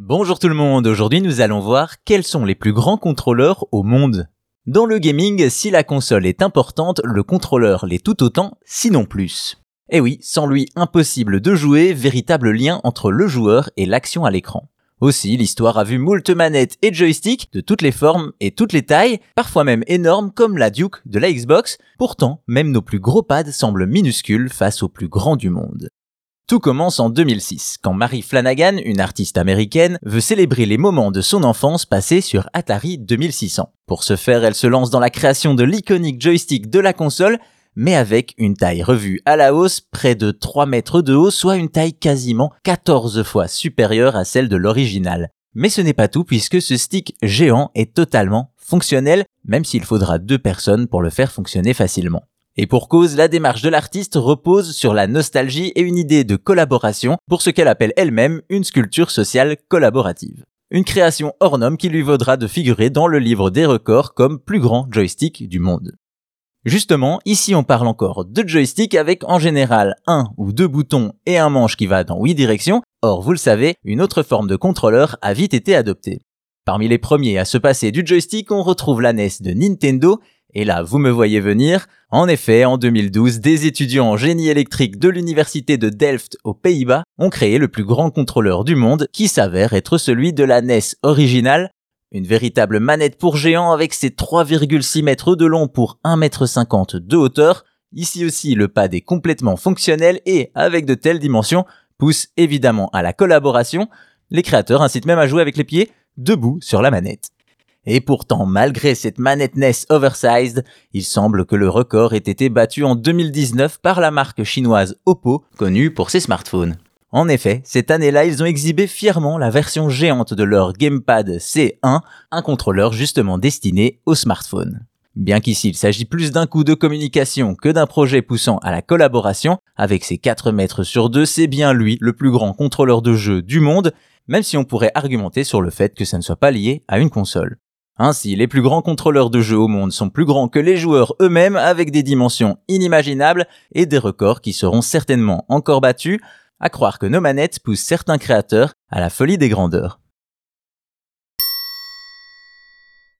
Bonjour tout le monde, aujourd'hui nous allons voir quels sont les plus grands contrôleurs au monde. Dans le gaming, si la console est importante, le contrôleur l'est tout autant, sinon plus. Eh oui, sans lui impossible de jouer, véritable lien entre le joueur et l'action à l'écran. Aussi, l'histoire a vu moult manettes et joysticks de toutes les formes et toutes les tailles, parfois même énormes comme la Duke de la Xbox, pourtant même nos plus gros pads semblent minuscules face aux plus grands du monde. Tout commence en 2006, quand Mary Flanagan, une artiste américaine, veut célébrer les moments de son enfance passés sur Atari 2600. Pour ce faire, elle se lance dans la création de l'iconique joystick de la console, mais avec une taille revue à la hausse, près de 3 mètres de haut, soit une taille quasiment 14 fois supérieure à celle de l'original. Mais ce n'est pas tout puisque ce stick géant est totalement fonctionnel, même s'il faudra deux personnes pour le faire fonctionner facilement. Et pour cause, la démarche de l'artiste repose sur la nostalgie et une idée de collaboration pour ce qu'elle appelle elle-même une sculpture sociale collaborative. Une création hors norme qui lui vaudra de figurer dans le livre des records comme plus grand joystick du monde. Justement, ici on parle encore de joystick avec en général un ou deux boutons et un manche qui va dans 8 directions, or vous le savez, une autre forme de contrôleur a vite été adoptée. Parmi les premiers à se passer du joystick, on retrouve la NES de Nintendo et là, vous me voyez venir. En effet, en 2012, des étudiants en génie électrique de l'université de Delft aux Pays-Bas ont créé le plus grand contrôleur du monde qui s'avère être celui de la NES originale, une véritable manette pour géant avec ses 3,6 mètres de long pour 1,50 m de hauteur. Ici aussi, le pad est complètement fonctionnel et, avec de telles dimensions, pousse évidemment à la collaboration. Les créateurs incitent même à jouer avec les pieds debout sur la manette. Et pourtant, malgré cette manette NES oversized, il semble que le record ait été battu en 2019 par la marque chinoise Oppo, connue pour ses smartphones. En effet, cette année-là, ils ont exhibé fièrement la version géante de leur Gamepad C1, un contrôleur justement destiné aux smartphones. Bien qu'ici il s'agit plus d'un coup de communication que d'un projet poussant à la collaboration, avec ses 4 mètres sur 2, c'est bien lui le plus grand contrôleur de jeu du monde, même si on pourrait argumenter sur le fait que ça ne soit pas lié à une console. Ainsi, les plus grands contrôleurs de jeux au monde sont plus grands que les joueurs eux-mêmes avec des dimensions inimaginables et des records qui seront certainement encore battus, à croire que nos manettes poussent certains créateurs à la folie des grandeurs.